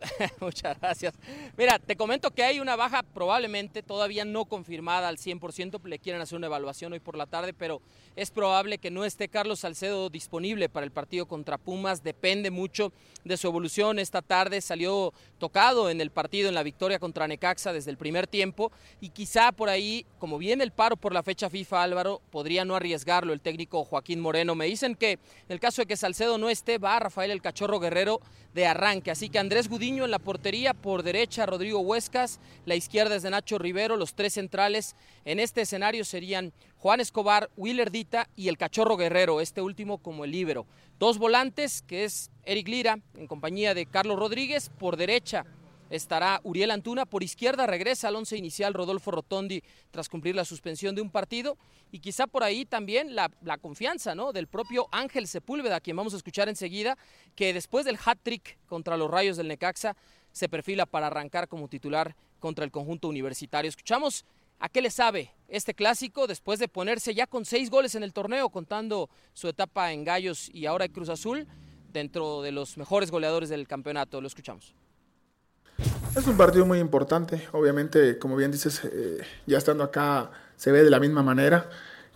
muchas gracias. Mira, te comento que hay una baja probablemente todavía no confirmada al 100%, le quieren hacer una evaluación hoy por la tarde, pero es probable que no esté Carlos Salcedo disponible para el partido contra Pumas, depende mucho de su evolución. Esta tarde salió tocado en el partido, en la victoria contra Necaxa desde el primer tiempo y quizá por ahí, como viene el paro por la fecha FIFA, Álvaro, podría no arriesgarlo el técnico Joaquín Moreno. Me dicen que en el caso de que Salcedo no esté, va Rafael el Cachorro Guerrero de arranque. Así que Andrés Gudiño en la portería, por derecha Rodrigo Huescas, la izquierda es de Nacho Rivero, los tres centrales en este escenario serían Juan Escobar, Willer Dita y el Cachorro Guerrero, este último como el líbero. Dos volantes, que es Eric Lira en compañía de Carlos Rodríguez, por derecha estará Uriel Antuna, por izquierda regresa al once inicial Rodolfo Rotondi tras cumplir la suspensión de un partido y quizá por ahí también la, la confianza ¿no? del propio Ángel Sepúlveda, quien vamos a escuchar enseguida, que después del hat-trick contra los Rayos del Necaxa se perfila para arrancar como titular contra el conjunto universitario. Escuchamos a qué le sabe este clásico después de ponerse ya con seis goles en el torneo, contando su etapa en Gallos y ahora en Cruz Azul, dentro de los mejores goleadores del campeonato. Lo escuchamos. Es un partido muy importante, obviamente, como bien dices, eh, ya estando acá se ve de la misma manera,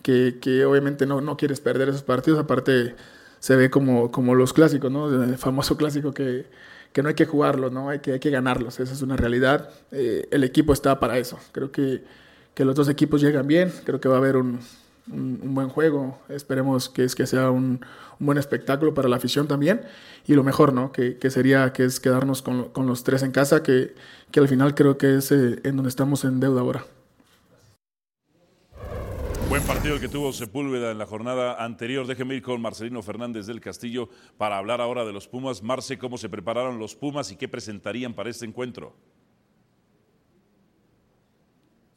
que, obviamente no, no, quieres perder esos partidos, aparte se ve como, como los clásicos, ¿no? El famoso clásico que, que no hay que jugarlo, ¿no? Hay que, hay que ganarlos, esa es una realidad, eh, el equipo está para eso, creo que, que, los dos equipos llegan bien, creo que va a haber un, un, buen juego, esperemos que, es, que sea un, un, buen espectáculo para la afición también y lo mejor, ¿no? Que, que sería que es quedarnos con, con, los tres en casa, que, que al final creo que es eh, en donde estamos en deuda ahora. Buen partido que tuvo Sepúlveda en la jornada anterior. Déjeme ir con Marcelino Fernández del Castillo para hablar ahora de los Pumas. Marce, ¿cómo se prepararon los Pumas y qué presentarían para este encuentro?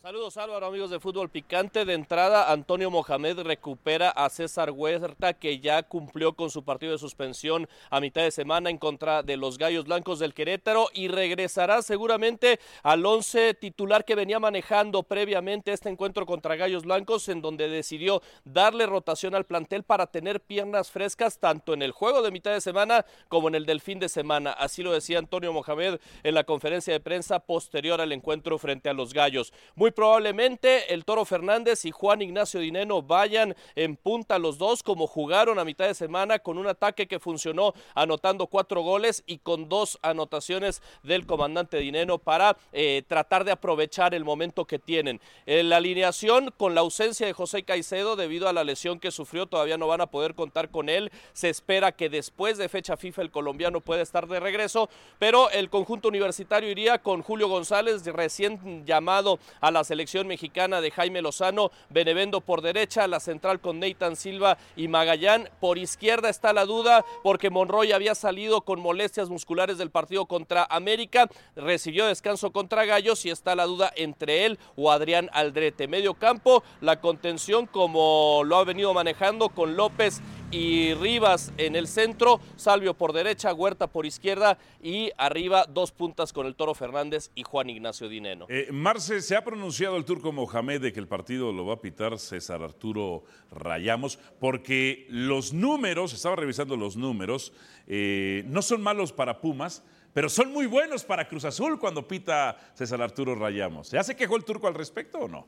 Saludos Álvaro, amigos de Fútbol Picante. De entrada, Antonio Mohamed recupera a César Huerta, que ya cumplió con su partido de suspensión a mitad de semana en contra de los Gallos Blancos del Querétaro y regresará seguramente al once titular que venía manejando previamente este encuentro contra Gallos Blancos, en donde decidió darle rotación al plantel para tener piernas frescas tanto en el juego de mitad de semana como en el del fin de semana. Así lo decía Antonio Mohamed en la conferencia de prensa posterior al encuentro frente a los Gallos. Muy probablemente el Toro Fernández y Juan Ignacio Dineno vayan en punta los dos como jugaron a mitad de semana con un ataque que funcionó anotando cuatro goles y con dos anotaciones del comandante Dineno para eh, tratar de aprovechar el momento que tienen. En la alineación con la ausencia de José Caicedo debido a la lesión que sufrió todavía no van a poder contar con él. Se espera que después de fecha FIFA el colombiano pueda estar de regreso, pero el conjunto universitario iría con Julio González recién llamado a la selección mexicana de Jaime Lozano, Benevendo por derecha, la central con Nathan Silva y Magallán. Por izquierda está la duda porque Monroy había salido con molestias musculares del partido contra América, recibió descanso contra Gallos y está la duda entre él o Adrián Aldrete. Medio campo, la contención como lo ha venido manejando con López y Rivas en el centro, Salvio por derecha, Huerta por izquierda y arriba dos puntas con el Toro Fernández y Juan Ignacio Dineno. Eh, Marce, se ha pronunciado el turco Mohamed de que el partido lo va a pitar César Arturo Rayamos, porque los números, estaba revisando los números, eh, no son malos para Pumas, pero son muy buenos para Cruz Azul cuando pita César Arturo Rayamos. ¿Ya se quejó el turco al respecto o no?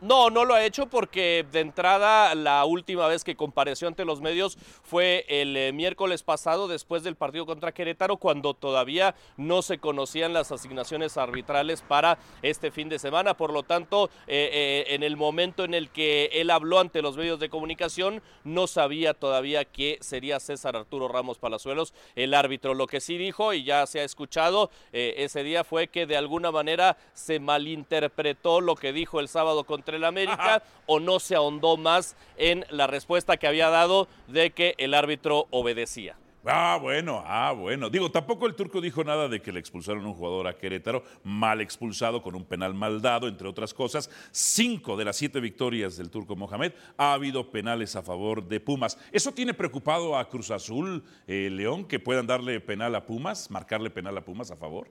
No, no lo ha hecho porque de entrada la última vez que compareció ante los medios fue el eh, miércoles pasado después del partido contra Querétaro cuando todavía no se conocían las asignaciones arbitrales para este fin de semana. Por lo tanto, eh, eh, en el momento en el que él habló ante los medios de comunicación no sabía todavía que sería César Arturo Ramos Palazuelos el árbitro. Lo que sí dijo y ya se ha escuchado ese día fue que de alguna manera se malinterpretó lo que dijo el sábado contra el América o no se ahondó más en la respuesta que había dado de que el árbitro obedecía. Ah, bueno, ah, bueno. Digo, tampoco el turco dijo nada de que le expulsaron a un jugador a Querétaro, mal expulsado, con un penal mal dado, entre otras cosas. Cinco de las siete victorias del turco Mohamed ha habido penales a favor de Pumas. ¿Eso tiene preocupado a Cruz Azul, eh, León, que puedan darle penal a Pumas, marcarle penal a Pumas a favor?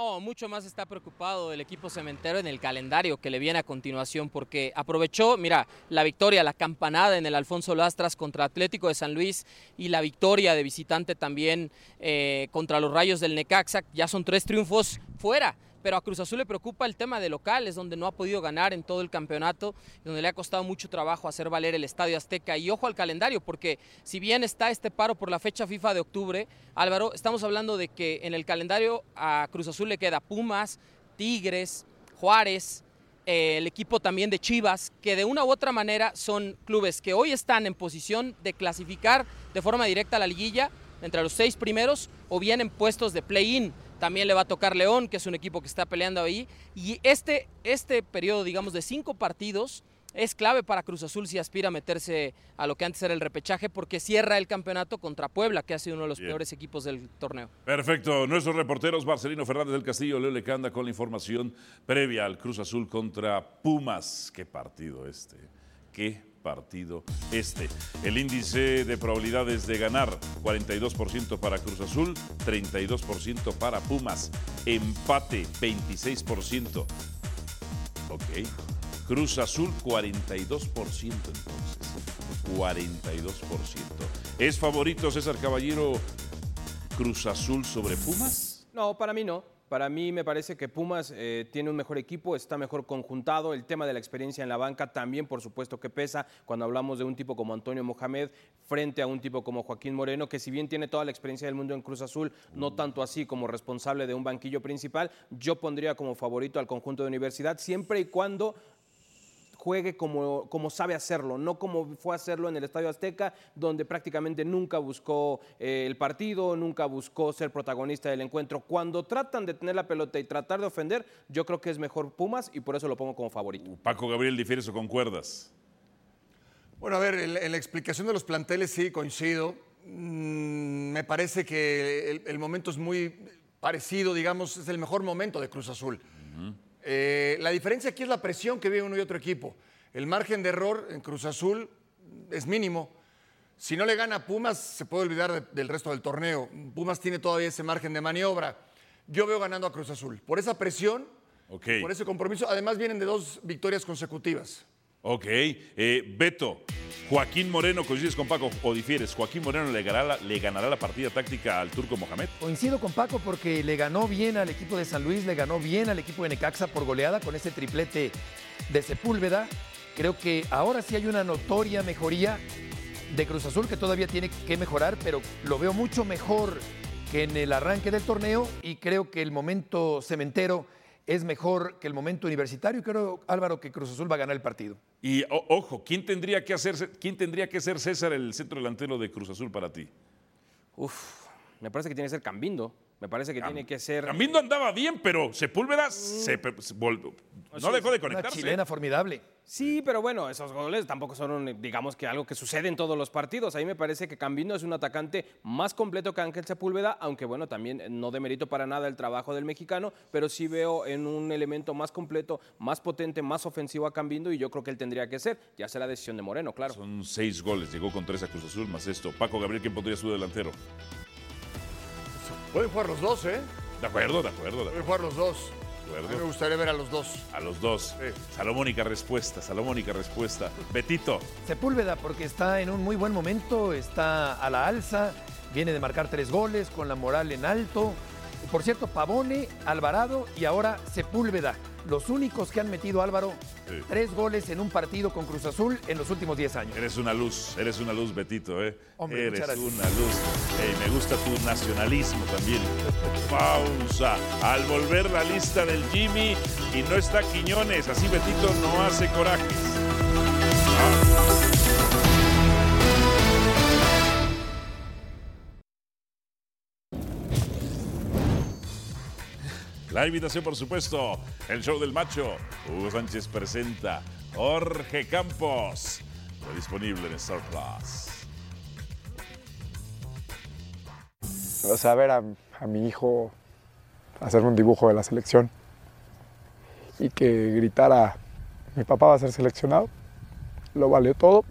No, mucho más está preocupado el equipo cementero en el calendario que le viene a continuación, porque aprovechó, mira, la victoria, la campanada en el Alfonso Lastras contra Atlético de San Luis y la victoria de visitante también eh, contra los Rayos del Necaxa, ya son tres triunfos fuera pero a Cruz Azul le preocupa el tema de locales, donde no ha podido ganar en todo el campeonato, donde le ha costado mucho trabajo hacer valer el Estadio Azteca. Y ojo al calendario, porque si bien está este paro por la fecha FIFA de octubre, Álvaro, estamos hablando de que en el calendario a Cruz Azul le queda Pumas, Tigres, Juárez, eh, el equipo también de Chivas, que de una u otra manera son clubes que hoy están en posición de clasificar de forma directa a la liguilla entre los seis primeros o bien en puestos de play-in. También le va a tocar León, que es un equipo que está peleando ahí. Y este, este periodo, digamos, de cinco partidos es clave para Cruz Azul si aspira a meterse a lo que antes era el repechaje, porque cierra el campeonato contra Puebla, que ha sido uno de los peores equipos del torneo. Perfecto. Nuestros reporteros, Marcelino Fernández del Castillo, Leo Lecanda, con la información previa al Cruz Azul contra Pumas. Qué partido este. Qué partido este. El índice de probabilidades de ganar, 42% para Cruz Azul, 32% para Pumas. Empate, 26%. Ok. Cruz Azul, 42% entonces. 42%. ¿Es favorito César Caballero Cruz Azul sobre Pumas? No, para mí no. Para mí me parece que Pumas eh, tiene un mejor equipo, está mejor conjuntado. El tema de la experiencia en la banca también, por supuesto, que pesa cuando hablamos de un tipo como Antonio Mohamed frente a un tipo como Joaquín Moreno, que si bien tiene toda la experiencia del mundo en Cruz Azul, no tanto así como responsable de un banquillo principal, yo pondría como favorito al conjunto de universidad, siempre y cuando juegue como, como sabe hacerlo, no como fue a hacerlo en el Estadio Azteca, donde prácticamente nunca buscó eh, el partido, nunca buscó ser protagonista del encuentro. Cuando tratan de tener la pelota y tratar de ofender, yo creo que es mejor Pumas y por eso lo pongo como favorito. Paco Gabriel, ¿difieres o concuerdas? Bueno, a ver, en, la explicación de los planteles sí coincido. Mm, me parece que el, momento es muy parecido, digamos, es el mejor momento de Cruz Azul. Eh, la diferencia aquí es la presión que vive uno y otro equipo. El margen de error en Cruz Azul es mínimo. Si no le gana a Pumas, se puede olvidar del resto del torneo. Pumas tiene todavía ese margen de maniobra. Yo veo ganando a Cruz Azul. Por esa presión, por ese compromiso. Además, vienen de dos victorias consecutivas. Ok. Eh, Beto, Joaquín Moreno, ¿coincides con Paco o difieres? ¿Joaquín Moreno le ganará, le ganará la partida táctica al turco Mohamed? Coincido con Paco porque le ganó bien al equipo de San Luis, le ganó bien al equipo de Necaxa por goleada con ese triplete de Sepúlveda. Creo que ahora sí hay una notoria mejoría de Cruz Azul que todavía tiene que mejorar, pero lo veo mucho mejor que en el arranque del torneo y creo que el momento cementero es mejor que el momento universitario y creo, Álvaro, que Cruz Azul va a ganar el partido. Y ojo, ¿quién tendría, que hacer, ¿quién tendría que ser César el centro delantero de Cruz Azul para ti? Uf, me parece que tiene que ser Cambindo. Me parece que tiene que ser. Cambindo andaba bien, pero Sepúlveda se, no dejó de conectarse. Una chilena formidable. Sí, pero bueno, esos goles tampoco son, digamos que algo que sucede en todos los partidos. Ahí me parece que Cambindo es un atacante más completo que Ángel Sepúlveda, aunque bueno, también no demerito para nada el trabajo del mexicano, pero sí veo en un elemento más completo, más potente, más ofensivo a Cambindo y yo creo que él tendría que ser. Ya será decisión de Moreno, claro. Son seis goles, llegó con tres a Cruz Azul más esto. Paco Gabriel, ¿quién podría su delantero? Pueden jugar los dos, ¿eh? De acuerdo, de acuerdo. Pueden jugar los dos. A mí me gustaría ver a los dos. A los dos. Salomónica respuesta, salomónica respuesta. Betito. Sepúlveda, porque está en un muy buen momento, está a la alza, viene de marcar tres goles con la moral en alto. Por cierto, Pavone, Alvarado y ahora Sepúlveda los únicos que han metido Álvaro tres goles en un partido con Cruz Azul en los últimos 10 años. Eres una luz, eres una luz, Betito, ¿eh? eres una luz. me gusta tu nacionalismo también. Pausa. Al volver la lista del Jimmy y no está Quiñones, así Betito no hace corajes. La invitación, por supuesto, el show del macho. Hugo Sánchez presenta Jorge Campos. Está disponible en Star Plus. O sea, a ver a, mi hijo hacer un dibujo de la selección y que gritara, mi papá va a ser seleccionado, lo valió todo.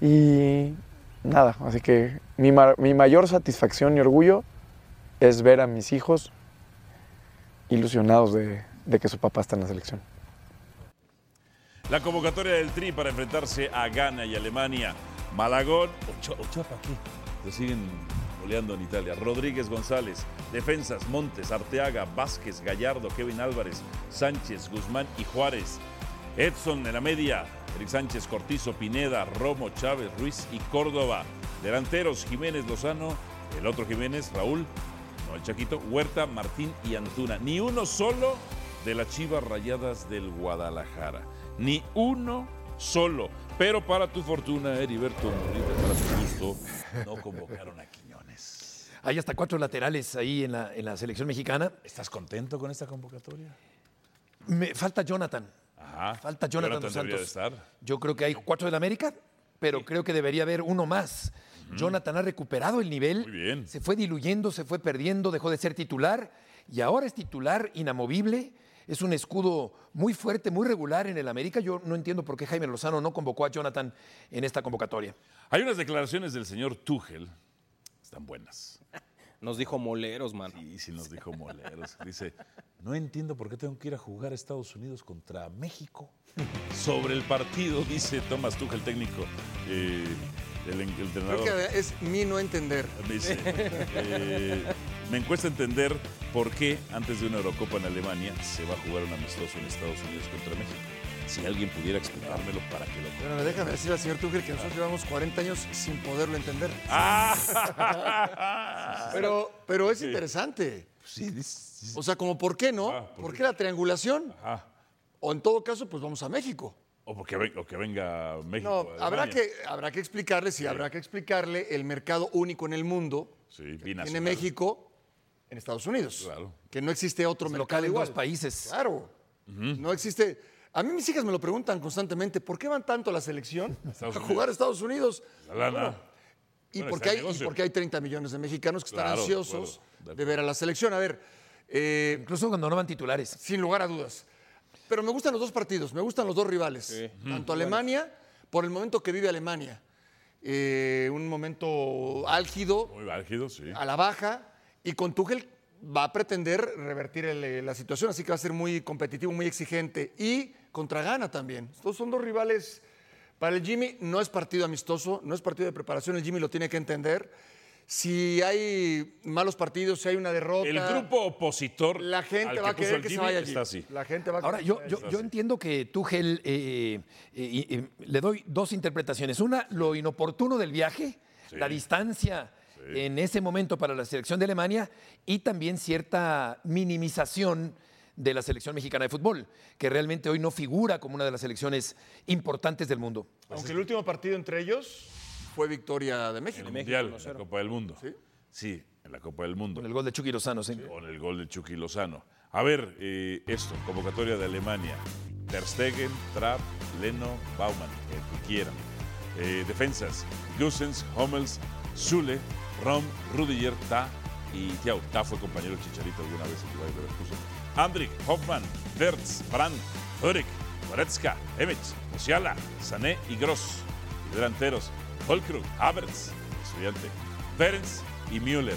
Y nada, así que mi mayor satisfacción y orgullo es ver a mis hijos ilusionados de, que su papá está en la selección. La convocatoria del Tri para enfrentarse a Ghana y Alemania. Malagón, Ochoa, Ochoa, ¿para qué? Lo siguen goleando en Italia. Rodríguez González, defensas, Montes, Arteaga, Vázquez, Gallardo, Kevin Álvarez, Sánchez, Guzmán y Juárez. Edson en la media, Eric Sánchez, Cortizo, Pineda, Romo, Chávez, Ruiz y Córdoba. Delanteros, Jiménez, Lozano, el otro Jiménez, Raúl, el Chaquito, Huerta, Martín y Antuna. Ni uno solo de las Chivas Rayadas del Guadalajara. Ni uno solo. Pero para tu fortuna, Heriberto Morita, para tu gusto, no convocaron a Quiñones. Hay hasta cuatro laterales ahí en la, en la selección mexicana. ¿Estás contento con esta convocatoria? Me falta Jonathan. Ajá. Falta Jonathan, de Santos. estar. Yo creo que hay cuatro del América, pero creo que debería haber uno más. Jonathan ha recuperado el nivel. Muy bien. Se fue diluyendo, se fue perdiendo, dejó de ser titular y ahora es titular inamovible. Es un escudo muy fuerte, muy regular en el América. Yo no entiendo por qué Jaime Lozano no convocó a Jonathan en esta convocatoria. Hay unas declaraciones del señor Tuchel, están buenas. Nos dijo moleros, man. Sí, sí nos dijo moleros. Dice, no entiendo por qué tengo que ir a jugar a Estados Unidos contra México. Sobre el partido, dice Thomas Tuchel, técnico, eh, el, el entrenador. Creo que es mi no entender. Dice, eh, me cuesta entender por qué antes de una Eurocopa en Alemania se va a jugar un amistoso en Estados Unidos contra México. Si alguien pudiera explicármelo para que lo Bueno, déjame decir al señor Tuchel que nosotros llevamos 40 años sin poderlo entender. Ah. pero, pero es interesante. O sea, como ¿por qué no? ¿por, qué la triangulación? O en todo caso, pues vamos a México. O porque o que venga México. No, habrá que, habrá que explicarle, sí, habrá que explicarle el mercado único en el mundo Sí, que tiene. México en Estados Unidos. Que no existe otro mercado local en igual. dos países. Claro. No existe. A mí mis hijas me lo preguntan constantemente, ¿por qué van tanto a la selección a jugar a Estados Unidos? La lana. Bueno, y, Bueno, porque hay, y negocio. porque hay 30 millones de mexicanos que están Claro, ansiosos claro, de ver a la selección. A ver. eh, Incluso cuando no van titulares. Sin lugar a dudas. Pero me gustan los dos partidos, me gustan los dos rivales. Tanto Alemania, por el momento que vive Alemania. eh, un momento álgido, Muy álgido, sí. a la baja, y con Tuchel va a pretender revertir el, eh, la situación, así que va a ser muy competitivo, muy exigente. Y contra Ghana también. Estos son dos rivales. Para el Jimmy no es partido amistoso, no es partido de preparación, el Jimmy lo tiene que entender. Si hay malos partidos, si hay una derrota. El grupo opositor. La gente al va a querer que se vaya allí. está así. La gente va a Ahora, yo, yo, yo entiendo que Tuchel eh, eh, eh, le doy dos interpretaciones. Una, lo inoportuno del viaje, la distancia en ese momento para la selección de Alemania y también cierta minimización de la selección mexicana de fútbol, que realmente hoy no figura como una de las selecciones importantes del mundo. Aunque el último partido entre ellos fue victoria de En México. el Mundial, en la Copa del Mundo. ¿Sí? en la Copa del Mundo. Con el gol de Chucky Lozano, sí. Con el gol de Chucky Lozano. A ver, eh, esto, convocatoria de Alemania. Ter Stegen, Trapp, Leno, Baumann, el que quieran. Eh, defensas, Gusens, Hummels, Zule, Rom, Rudiger, Ta y Thiago. Ta fue compañero Chicharito alguna vez en el Bayern Leverkusen. Andrik, Hoffmann, Wirtz, Brandt, Hörig, Goretzka, Emmett, Musiala, Sané y Gross. Y delanteros, Holkrug, Havertz, estudiante, Ferenc y Müller.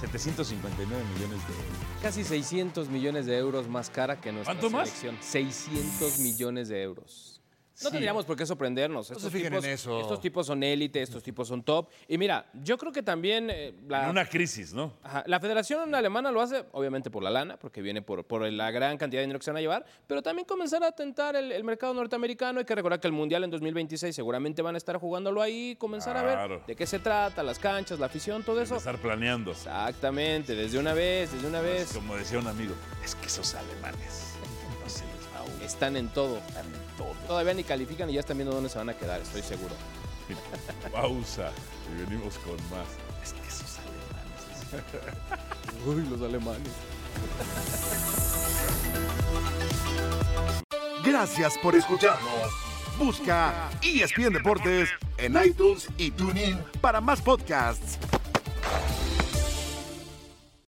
759 millones de euros. Casi 600 millones de euros más cara que nuestra ¿Cuánto más? selección. 600 millones de euros. No Sí. tendríamos por qué sorprendernos. No se Estos, fijen tipos, en eso. estos tipos son élite, estos tipos son top. Y mira, yo creo que también eh, la, En una crisis, ¿no? Ajá, La Federación Alemana lo hace, obviamente, por la lana, porque viene por, por la gran cantidad de dinero que se van a llevar, pero también comenzar a tentar el, el mercado norteamericano. Hay que recordar que el Mundial en 2026 seguramente van a estar jugándolo ahí, comenzar a ver de qué se trata, las canchas, la afición, todo eso. Estar planeando. Exactamente, desde una vez, desde una vez. Como decía un amigo, es que esos alemanes Están en todo. Están en todo. Todavía ni califican y ya están viendo dónde se van a quedar, estoy seguro. Pausa. Y venimos con más. Es que esos alemanes. Uy, los alemanes. Gracias por escucharnos. Busca ESPN Deportes en iTunes y TuneIn para más podcasts.